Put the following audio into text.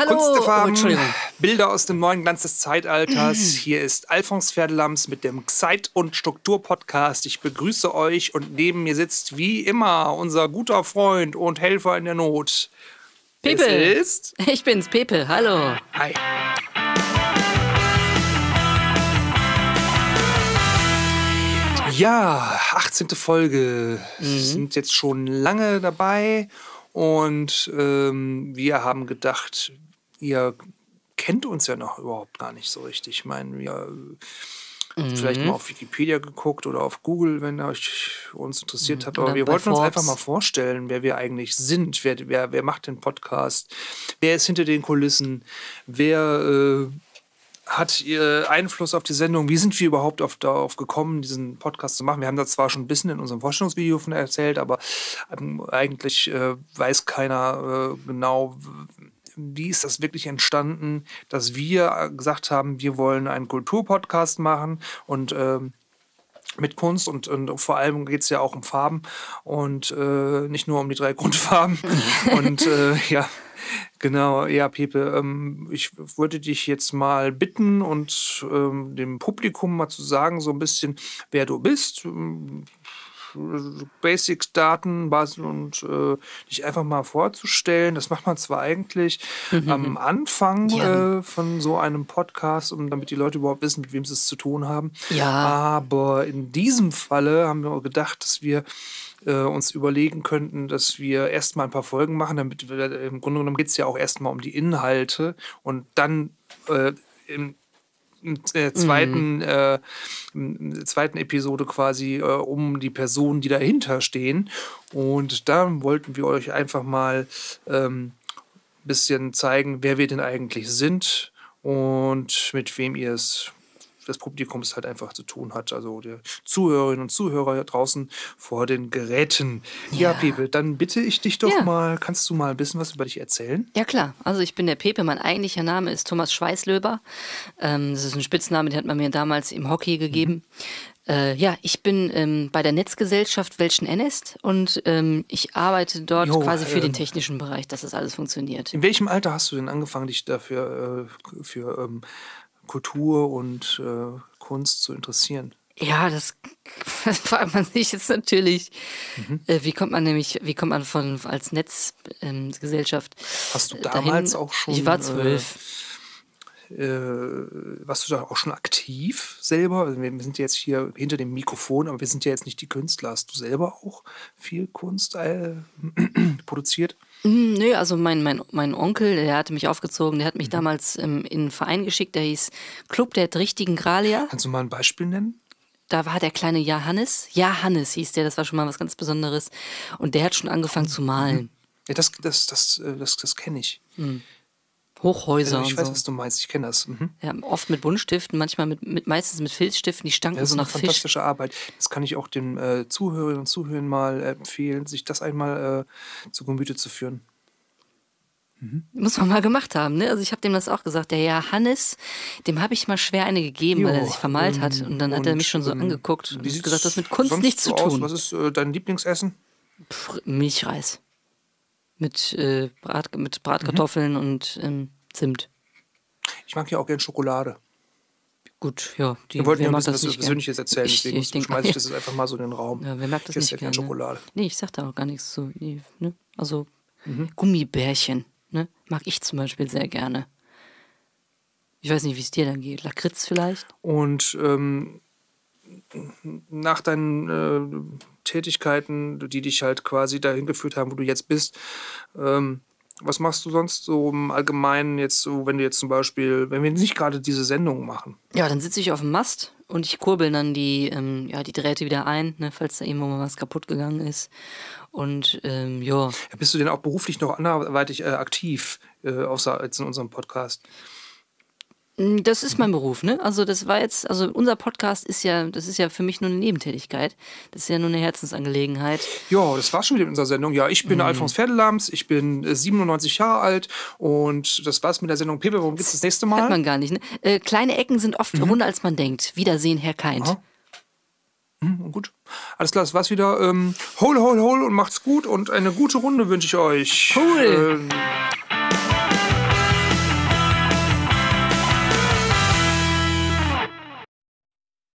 Hallo. Kunst der Farben, Oh. Bilder aus dem neuen Glanz des Zeitalters. Hier ist Alphons Pferdelams mit dem Zeit- und Struktur-Podcast. Ich begrüße euch und neben mir sitzt wie immer unser guter Freund und Helfer in der Not. Pepe. Es ist... Ich bin's, Pepe. Hallo. Hi. Ja, 18. Folge. Wir sind jetzt schon lange dabei und ähm, wir haben gedacht, ihr kennt uns ja noch überhaupt gar nicht so richtig. Ich meine, wir äh, vielleicht mal auf Wikipedia geguckt oder auf Google, wenn euch uns interessiert hat. Aber wir wollten uns einfach Forbes. mal vorstellen, wer wir eigentlich sind. Wer, wer, wer macht den Podcast? Wer ist hinter den Kulissen? Wer äh, hat ihr Einfluss auf die Sendung? Wie sind wir überhaupt auf, darauf gekommen, diesen Podcast zu machen? Wir haben da zwar schon ein bisschen in unserem Vorstellungsvideo von erzählt, aber ähm, eigentlich äh, weiß keiner äh, genau, wie ist das wirklich entstanden, dass wir äh, gesagt haben, wir wollen einen Kulturpodcast machen und ähm, mit Kunst und, und vor allem geht es ja auch um Farben und äh, nicht nur um die drei Grundfarben. und äh, ja, genau, ja, Pepe, ähm, ich würde dich jetzt mal bitten und ähm, dem Publikum mal zu sagen, so ein bisschen, wer du bist. Ähm, Basics-Daten Bas- und äh, dich einfach mal vorzustellen. Das macht man zwar eigentlich am Anfang Ja. äh, von so einem Podcast, um, damit die Leute überhaupt wissen, mit wem sie es zu tun haben. Ja. Aber in diesem Falle haben wir gedacht, dass wir äh, uns überlegen könnten, dass wir erstmal ein paar Folgen machen, damit wir, im Grunde genommen geht es ja auch erstmal um die Inhalte und dann äh, im äh, zweiten, äh, in der zweiten Episode quasi äh, um die Personen, die dahinter stehen. Und da wollten wir euch einfach mal ähm, ein bisschen zeigen, wer wir denn eigentlich sind und mit wem ihr es des Publikums halt einfach zu tun hat. Also der Zuhörerinnen und Zuhörer draußen vor den Geräten. Ja, Ja. Pepe, dann bitte ich dich doch Ja. mal, kannst du mal ein bisschen was über dich erzählen? Ja klar, also ich bin der Pepe, mein eigentlicher Name ist Thomas Schweißlöber. Ähm, das ist ein Spitzname, den hat man mir damals im Hockey gegeben. Äh, ja, ich bin ähm, bei der Netzgesellschaft Welschen Ennest und ähm, ich arbeite dort Jo, quasi für ähm, den technischen Bereich, dass das alles funktioniert. In welchem Alter hast du denn angefangen, dich dafür äh, für ähm, Kultur und äh, Kunst zu interessieren? Ja, das, das fragt man sich jetzt natürlich. Mhm. Äh, wie kommt man nämlich, wie kommt man von als Netzgesellschaft ähm, Hast du dahin? damals auch schon? Ich war zwölf. Äh, warst du da auch schon aktiv selber? Also wir sind jetzt hier hinter dem Mikrofon, aber wir sind ja jetzt nicht die Künstler. Hast du selber auch viel Kunst äh, produziert? Mm, Nö, also mein, mein, mein Onkel, der hatte mich aufgezogen, der hat Mhm. mich damals ähm, in einen Verein geschickt, der hieß Club der richtigen Gralia. Kannst du mal ein Beispiel nennen? Da war der kleine Johannes. Johannes hieß der, das war schon mal was ganz Besonderes. Und der hat schon angefangen zu malen. Ja, das, das, das, äh, das, das kenne ich. Hochhäuser Also ich weiß, so. was du meinst. Ich kenne das. Mhm. Ja, oft mit Buntstiften, manchmal mit, mit meistens mit Filzstiften, die stanken Das ist so eine nach Fisch. fantastische Arbeit. Das kann ich auch den äh, Zuhörerinnen und Zuhörern mal empfehlen, sich das einmal äh, zu Gemüte zu führen. Muss man mal gemacht haben, ne? Also ich habe dem das auch gesagt. Der Johannes, dem habe ich mal schwer eine gegeben, weil er Jo, sich vermalt hat. Und dann hat er und, mich schon so ähm, angeguckt und gesagt, das hat mit Kunst nichts so zu aus? tun. Was ist äh, dein Lieblingsessen? Pff, Milchreis. Mit, äh, Brat, mit Mhm. Bratkartoffeln und ähm, Zimt. Ich mag ja auch gerne Schokolade. Gut, ja. Die, Wir wollten ja ein bisschen das was nicht gern? Persönliches erzählen, Ich- deswegen ich denk- schmeiße ich das jetzt einfach mal so in den Raum. Ja, wer mag das ich nicht gerne? Schokolade. Nee, ich sag da auch gar nichts zu. Nee, ne? Also Mhm. Gummibärchen, ne? Mag ich zum Beispiel sehr gerne. Ich weiß nicht, wie es dir dann geht. Lakritz vielleicht? Und ähm, nach deinen äh, Tätigkeiten, die dich halt quasi dahin geführt haben, wo du jetzt bist, ähm, was machst du sonst so im Allgemeinen jetzt so, wenn du jetzt zum Beispiel, wenn wir nicht gerade diese Sendung machen? Ja, dann sitze ich auf dem Mast und ich kurbel dann die, ähm, ja, die Drähte wieder ein, ne, falls da irgendwo mal was kaputt gegangen ist. Und ähm, ja, Bist du denn auch beruflich noch anderweitig äh, aktiv, äh, außer als in unserem Podcast? Mm, Das ist mein Beruf, ne? Also das war jetzt, also unser Podcast ist ja, das ist ja für mich nur eine Nebentätigkeit. Das ist ja nur eine Herzensangelegenheit. Ja, das war schon wieder in unserer Sendung. Ja, ich bin Mhm. Alfons Pferdelams, ich bin äh, 97 Jahre alt und das war's mit der Sendung Pepe. Worum geht's das nächste Mal? Hat man gar nicht, ne? Äh, kleine Ecken sind oft runder, als man denkt. Wiedersehen, Herr Kind. Aha. Hm, gut. Alles klar, das war's wieder. Ähm, hol, hol, hol und macht's gut und eine gute Runde wünsche ich euch. Cool. Ähm,